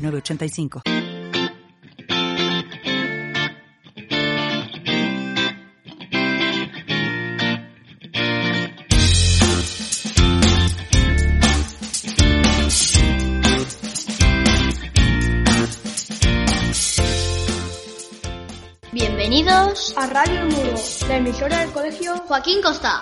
985. Bienvenidos a Radio El Muro, la emisora del colegio Joaquín Costa.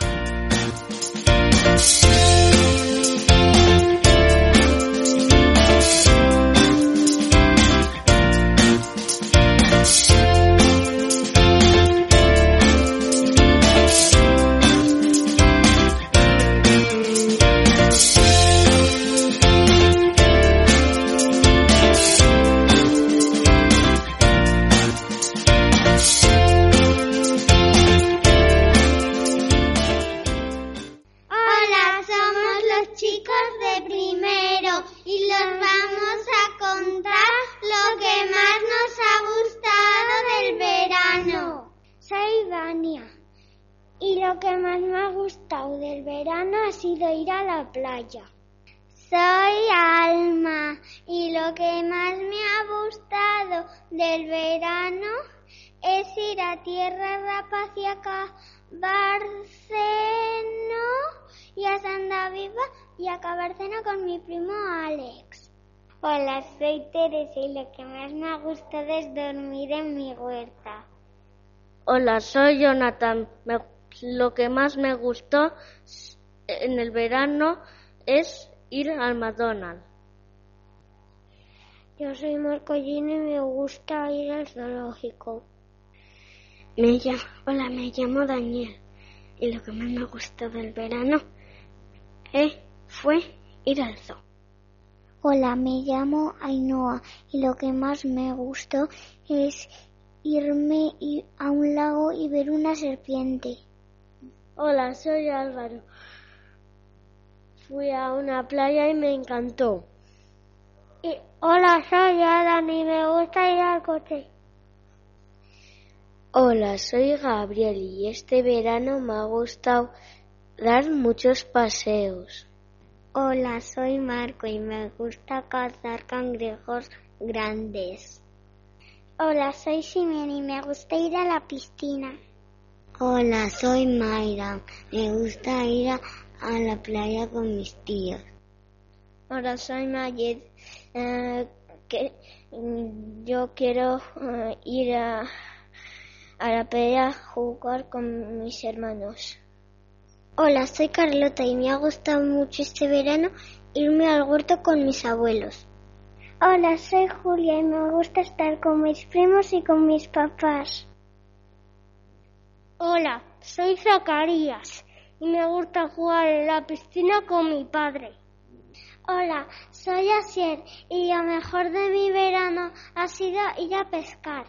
Del verano es ir a Tierra Rapaz y a Barceno y a Santa Viva y a Cabarceno con mi primo Alex. Hola, soy Teresa y lo que más me ha gustado es dormir en mi huerta. Hola, soy Jonathan. lo que más me gustó en el verano es ir al McDonald's. Yo soy Marcollini y me gusta ir al zoológico. Me llamo, hola, me llamo Daniel y lo que más me gustó del verano eh, fue ir al zoo. Hola, me llamo Ainhoa y lo que más me gustó es irme a un lago y ver una serpiente. Hola, soy Álvaro. Fui a una playa y me encantó. Y, hola, soy Adam y me gusta ir al coche. Hola, soy Gabriel y este verano me ha gustado dar muchos paseos. Hola, soy Marco y me gusta cazar cangrejos grandes. Hola, soy Simeon y me gusta ir a la piscina. Hola, soy Mayra. Me gusta ir a a la playa con mis tíos. Hola, soy Mayed. Eh, que, yo quiero eh, ir a, a la playa a jugar con mis hermanos. Hola, soy Carlota y me ha gustado mucho este verano irme al huerto con mis abuelos. Hola, soy Julia y me gusta estar con mis primos y con mis papás. Hola, soy Zacarías y me gusta jugar en la piscina con mi padre. Hola, soy Asier y lo mejor de mi verano ha sido ir a pescar.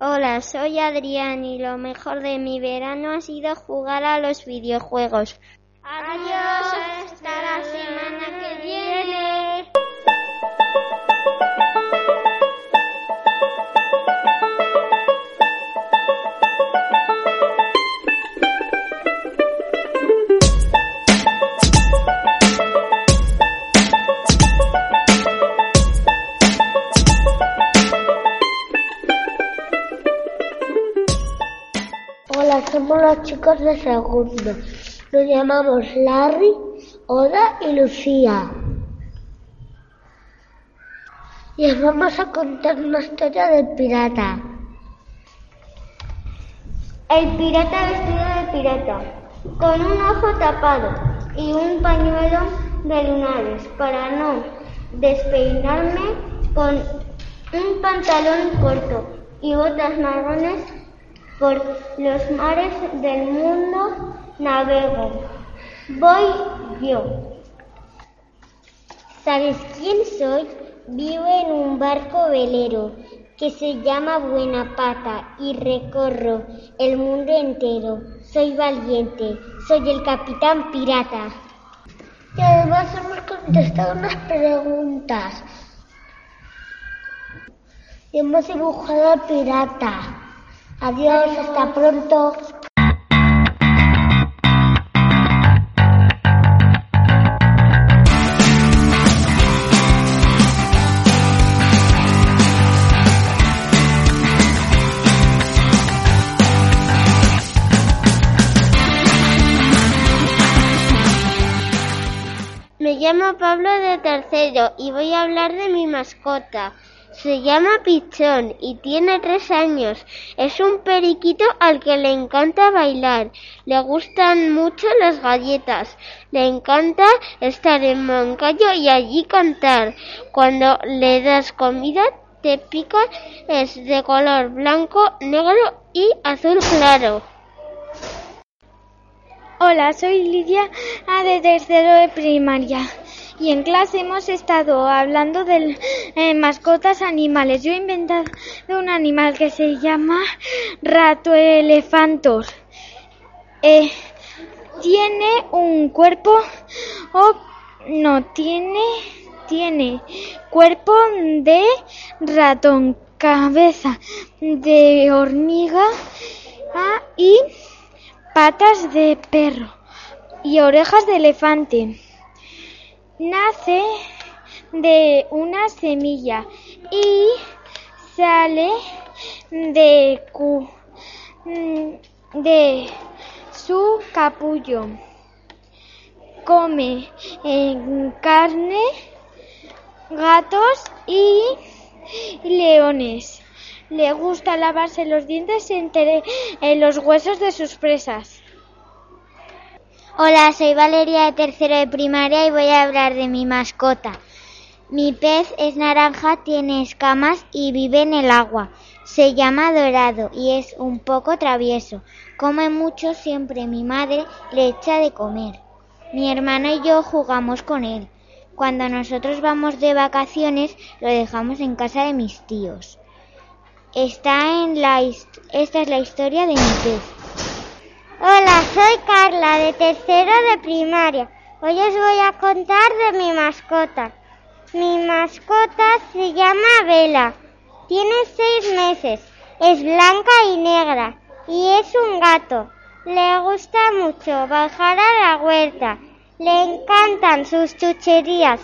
Hola, soy Adrián y lo mejor de mi verano ha sido jugar a los videojuegos. Adiós, hasta la semana que viene. De segundo. Nos llamamos Larry, Oda y Lucía. Y os vamos a contar una historia del pirata. El pirata vestido de pirata, con un ojo tapado y un pañuelo de lunares para no despeinarme, con un pantalón corto y botas marrones por los mares del mundo navego. Voy yo. ¿Sabes quién soy? Vivo en un barco velero que se llama Buena Pata y recorro el mundo entero. Soy valiente, soy el capitán pirata. Y además hemos contestado unas preguntas. Hemos dibujado al pirata. Adiós, hasta pronto. Me llamo Pablo de tercero y voy a hablar de mi mascota. Se llama Pichón y tiene tres años. Es un periquito al que le encanta bailar. Le gustan mucho las galletas. Le encanta estar en Moncayo y allí cantar. Cuando le das comida te pica. Es de color blanco, negro y azul claro. Hola, soy Lidia de tercero de primaria y en clase hemos estado hablando de eh, mascotas animales. Yo he inventado un animal que se llama rato elefantos. Eh, tiene un cuerpo o no tiene tiene cuerpo de ratón, cabeza de hormiga ah, y patas de perro y orejas de elefante. Nace de una semilla y sale de, de su capullo. Come carne, gatos y leones. Le gusta lavarse los dientes entre los huesos de sus presas. Hola, soy Valeria de tercero de primaria y voy a hablar de mi mascota. Mi pez es naranja, tiene escamas y vive en el agua. Se llama Dorado y es un poco travieso. Come mucho, siempre mi madre le echa de comer. Mi hermano y yo jugamos con él. Cuando nosotros vamos de vacaciones lo dejamos en casa de mis tíos. Está en la esta es la historia de mi pez. Hola, soy Carla de tercero de primaria. Hoy os voy a contar de mi mascota. Mi mascota se llama Vela. Tiene seis meses. Es blanca y negra y es un gato. Le gusta mucho bajar a la huerta. Le encantan sus chucherías.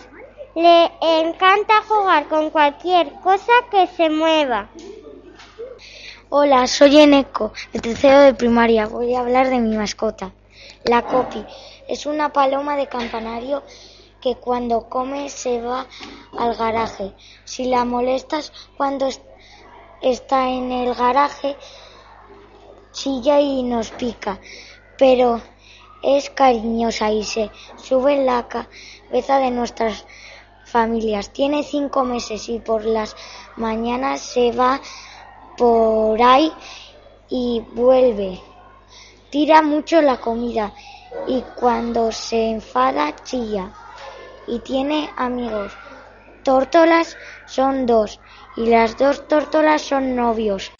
Le encanta jugar con cualquier cosa que se mueva. Hola, soy Eneco, de tercero de primaria. Voy a hablar de mi mascota. La Copi es una paloma de campanario que cuando come se va al garaje. Si la molestas cuando está en el garaje, chilla y nos pica. Pero es cariñosa y se sube en la cabeza de nuestras familias. Tiene cinco meses y por las mañanas se va por ahí y vuelve. Tira mucho la comida y cuando se enfada chilla. Y tiene amigos. Tórtolas son dos y las dos tórtolas son novios.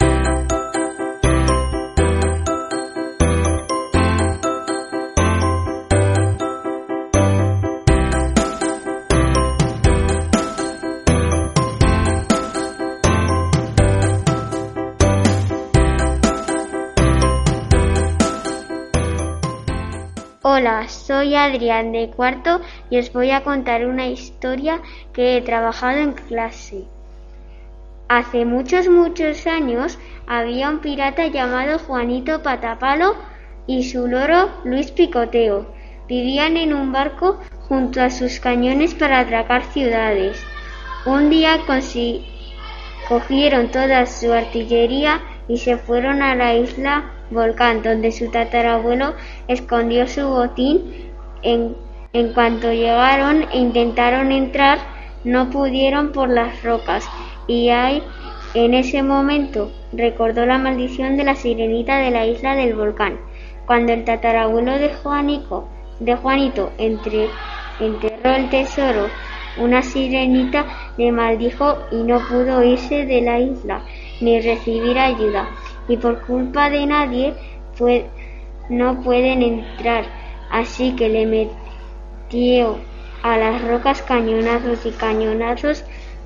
Soy Adrián de cuarto y os voy a contar una historia que he trabajado en clase. Hace muchos, muchos años había un pirata llamado Juanito Patapalo y su loro Luis Picoteo. Vivían en un barco junto a sus cañones para atracar ciudades. Un día cogieron toda su artillería y se fueron a la isla Volcán, donde su tatarabuelo escondió su botín. En, en cuanto llegaron e intentaron entrar, no pudieron por las rocas y ahí, en ese momento, recordó la maldición de la sirenita de la isla del volcán. Cuando el tatarabuelo de Juanico, de Juanito enterró el tesoro una sirenita le maldijo y no pudo irse de la isla ni recibir ayuda. Y por culpa de nadie no pueden entrar. Así que le metió a las rocas cañonazos y cañonazos.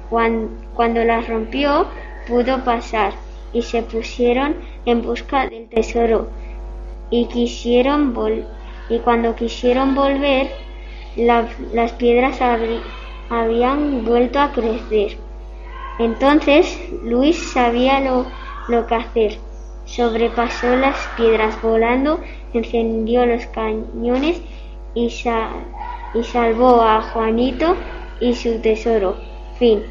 Cuando, las rompió, pudo pasar y se pusieron en busca del tesoro. Y quisieron y cuando quisieron volver, las piedras habían vuelto a crecer. Entonces Luis sabía lo, lo que hacer. Sobrepasó las piedras volando, encendió los cañones y, y salvó a Juanito y su tesoro. Fin.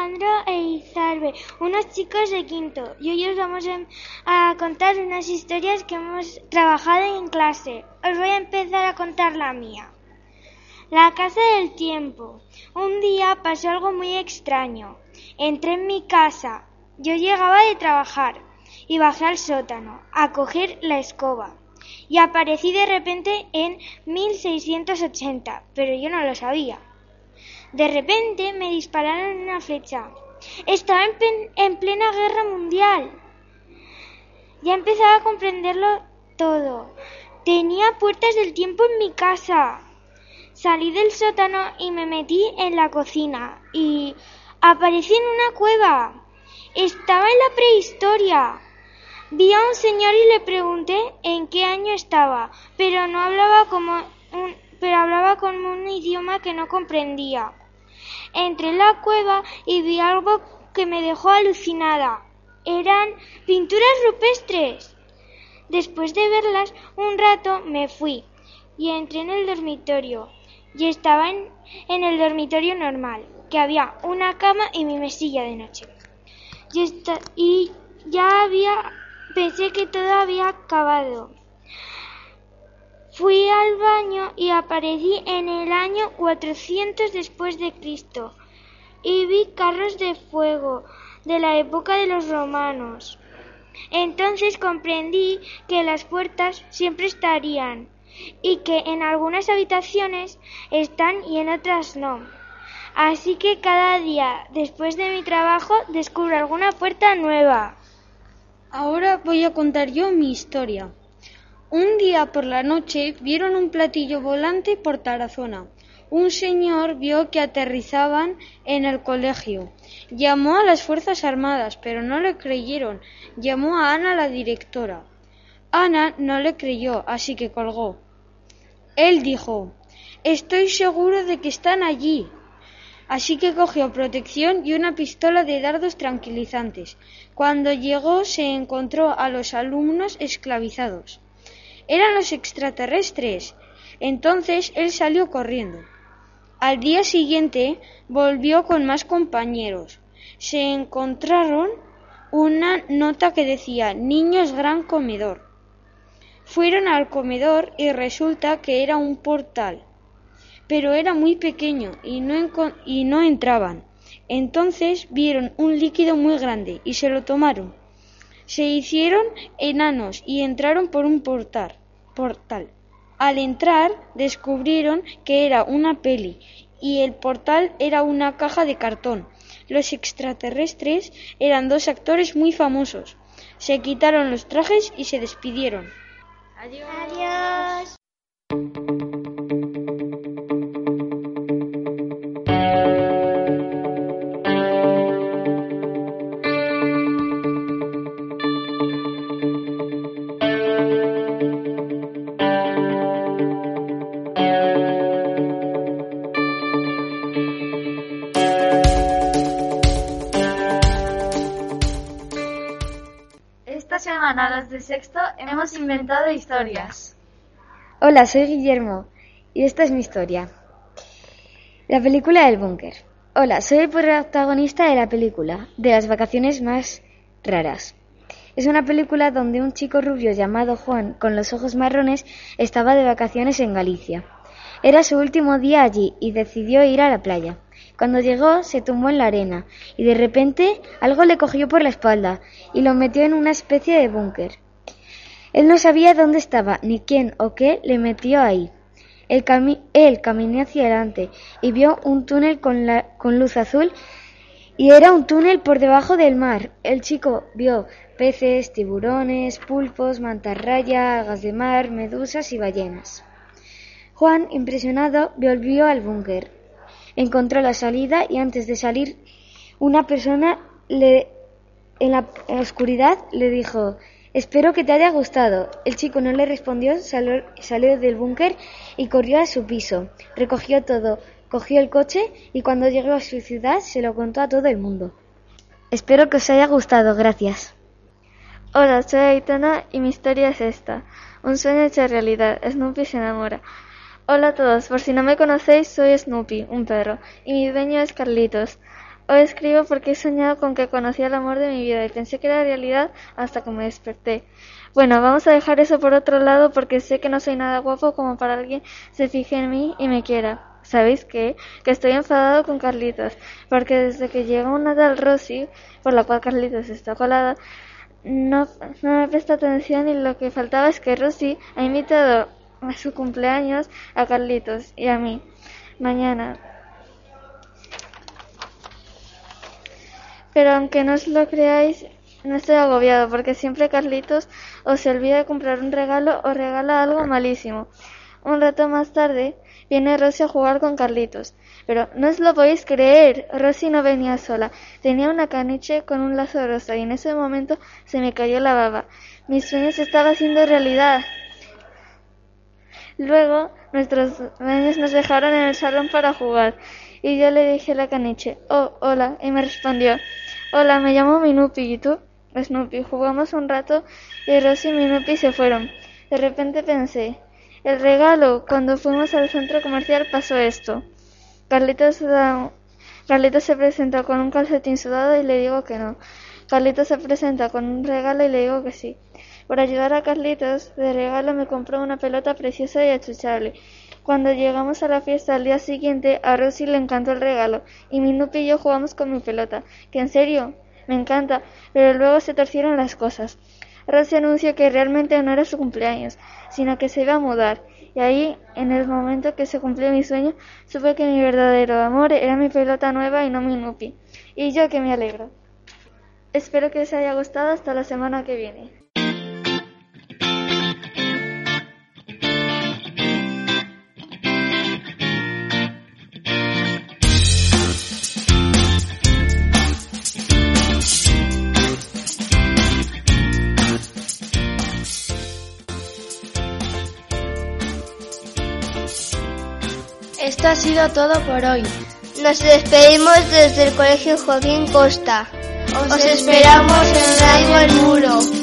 Alejandro e Izarbe, unos chicos de quinto, y hoy os vamos a contar unas historias que hemos trabajado en clase. Os voy a empezar a contar la mía. La casa del tiempo. Un día pasó algo muy extraño. Entré en mi casa. Yo llegaba de trabajar y bajé al sótano a coger la escoba. Y aparecí de repente en 1680, pero yo no lo sabía. De repente me dispararon una flecha. Estaba en, plena guerra mundial. Ya empezaba a comprenderlo todo. Tenía puertas del tiempo en mi casa. Salí del sótano y me metí en la cocina y aparecí en una cueva. Estaba en la prehistoria. Vi a un señor y le pregunté en qué año estaba, pero no hablaba como un, pero hablaba como un idioma que no comprendía. Entré en la cueva y vi algo que me dejó alucinada. Eran pinturas rupestres. Después de verlas un rato me fui y entré en el dormitorio. Y estaba en, el dormitorio normal, que había una cama y mi mesilla de noche. Y, y ya había, pensé que todo había acabado. Fui al baño y aparecí en el año 400 después de Cristo y vi carros de fuego de la época de los romanos. Entonces comprendí que las puertas siempre estarían y que en algunas habitaciones están y en otras no. Así que cada día después de mi trabajo descubro alguna puerta nueva. Ahora voy a contar yo mi historia. Un día por la noche vieron un platillo volante por Tarazona. Un señor vio que aterrizaban en el colegio. Llamó a las Fuerzas Armadas, pero no le creyeron. Llamó a Ana, la directora. Ana no le creyó, así que colgó. Él dijo Estoy seguro de que están allí. Así que cogió protección y una pistola de dardos tranquilizantes. Cuando llegó se encontró a los alumnos esclavizados. Eran los extraterrestres. Entonces él salió corriendo. Al día siguiente volvió con más compañeros. Se encontraron una nota que decía Niños gran comedor. Fueron al comedor y resulta que era un portal, pero era muy pequeño y no, entraban. Entonces vieron un líquido muy grande y se lo tomaron. Se hicieron enanos y entraron por un portal portal. Al entrar descubrieron que era una peli y el portal era una caja de cartón. Los extraterrestres eran dos actores muy famosos. Se quitaron los trajes y se despidieron. Adiós. Adiós. Semana de sexto hemos inventado historias. Hola, soy Guillermo y esta es mi historia. La película del búnker. Hola, soy el protagonista de la película, de las vacaciones más raras. Es una película donde un chico rubio llamado Juan, con los ojos marrones, estaba de vacaciones en Galicia. Era su último día allí y decidió ir a la playa. Cuando llegó se tumbó en la arena y de repente algo le cogió por la espalda y lo metió en una especie de búnker. Él no sabía dónde estaba ni quién o qué le metió ahí. Él, caminó hacia adelante y vio un túnel con, con luz azul y era un túnel por debajo del mar. El chico vio peces, tiburones, pulpos, mantarraya, algas de mar, medusas y ballenas. Juan, impresionado, volvió al búnker. Encontró la salida y antes de salir, una persona le, en la oscuridad le dijo Espero que te haya gustado. El chico no le respondió, salió, salió del búnker y corrió a su piso. Recogió todo, cogió el coche y cuando llegó a su ciudad se lo contó a todo el mundo. Espero que os haya gustado. Gracias. Hola, soy Aitana y mi historia es esta. Un sueño hecho realidad. Snoopy se enamora. Hola a todos, por si no me conocéis, soy Snoopy, un perro, y mi dueño es Carlitos. Hoy escribo porque he soñado con que conocía el amor de mi vida y pensé que era realidad hasta que me desperté. Bueno, vamos a dejar eso por otro lado porque sé que no soy nada guapo como para alguien se fije en mí y me quiera. ¿Sabéis qué? Que estoy enfadado con Carlitos, porque desde que llegó una tal Rosy, por la cual Carlitos está colada, no, me presta atención y lo que faltaba es que Rosy ha invitado a su cumpleaños a Carlitos y a mí. Mañana. Pero aunque no os lo creáis, no estoy agobiado porque siempre Carlitos o se olvida de comprar un regalo o regala algo malísimo. Un rato más tarde viene Rosy a jugar con Carlitos. Pero no os lo podéis creer, Rosy no venía sola. Tenía una caniche con un lazo rosa y en ese momento se me cayó la baba. Mi sueño se estaba haciendo realidad. Luego nuestros dueños nos dejaron en el salón para jugar y yo le dije a la caniche, oh, hola, y me respondió, hola, me llamo Minupi, ¿y tú? Snoopy. Jugamos un rato y Rosy y Minupi se fueron. De repente pensé, el regalo, cuando fuimos al centro comercial pasó esto. Carlitos, Carlitos se presenta con un calcetín sudado y le digo que no. Carlitos se presenta con un regalo y le digo que sí. Por ayudar a Carlitos, de regalo me compró una pelota preciosa y achuchable. Cuando llegamos a la fiesta al día siguiente, a Rosy le encantó el regalo, y Minupi y yo jugamos con mi pelota, que en serio, me encanta, pero luego se torcieron las cosas. Rosy anunció que realmente no era su cumpleaños, sino que se iba a mudar, y ahí, en el momento que se cumplió mi sueño, supe que mi verdadero amor era mi pelota nueva y no Minupi, y yo que me alegro. Espero que os haya gustado hasta la semana que viene. Esto ha sido todo por hoy. Nos despedimos desde el Colegio Joaquín Costa. Os esperamos en Radio El Muro.